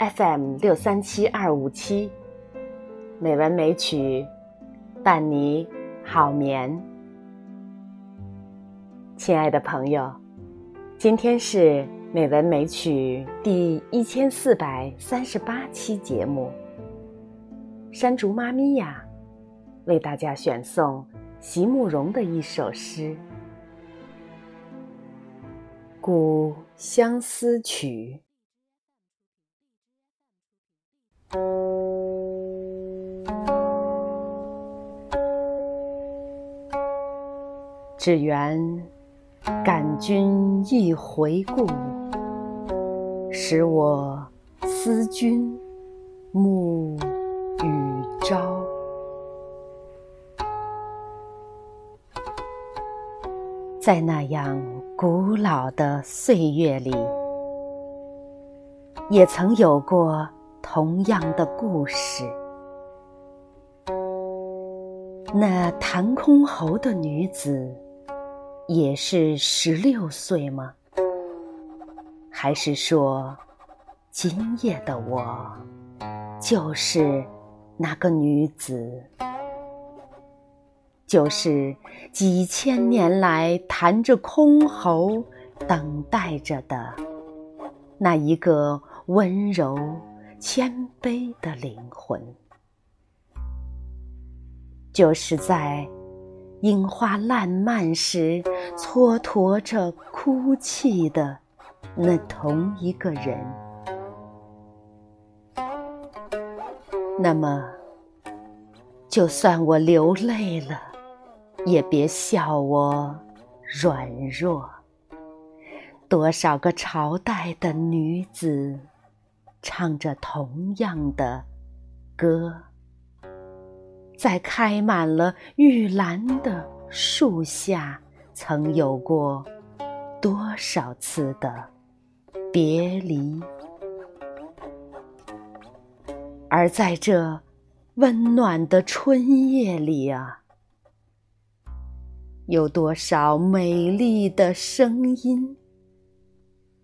FM 六三七二五七，美文美曲，伴你好眠。亲爱的朋友，今天是美文美曲第一千四百三十八期节目。山竹妈咪呀，为大家选送席慕容的一首诗《古相思曲》。只缘感君一回顾，使我思君暮与朝。在那样古老的岁月里，也曾有过同样的故事。那弹箜篌的女子。也是十六岁吗？还是说，今夜的我就是那个女子，就是几千年来弹着箜篌等待着的那一个温柔谦卑的灵魂，就是在。樱花烂漫时，蹉跎着哭泣的那同一个人。那么，就算我流泪了，也别笑我软弱。多少个朝代的女子，唱着同样的歌。在开满了玉兰的树下，曾有过多少次的别离？而在这温暖的春夜里啊，有多少美丽的声音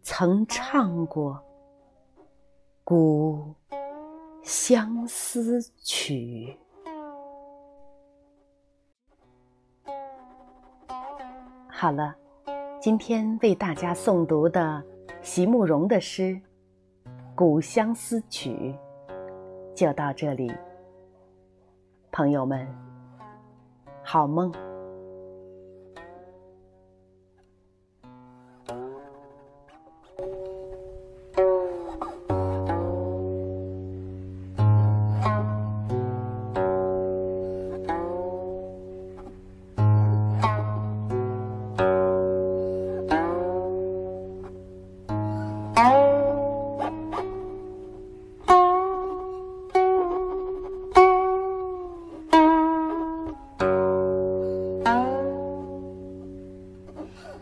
曾唱过《古相思曲》？好了，今天为大家诵读的席慕容的诗《古相思曲》就到这里，朋友们，好梦。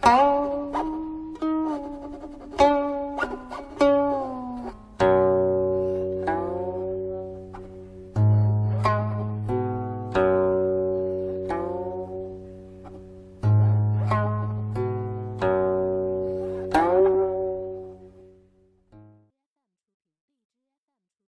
Tchau.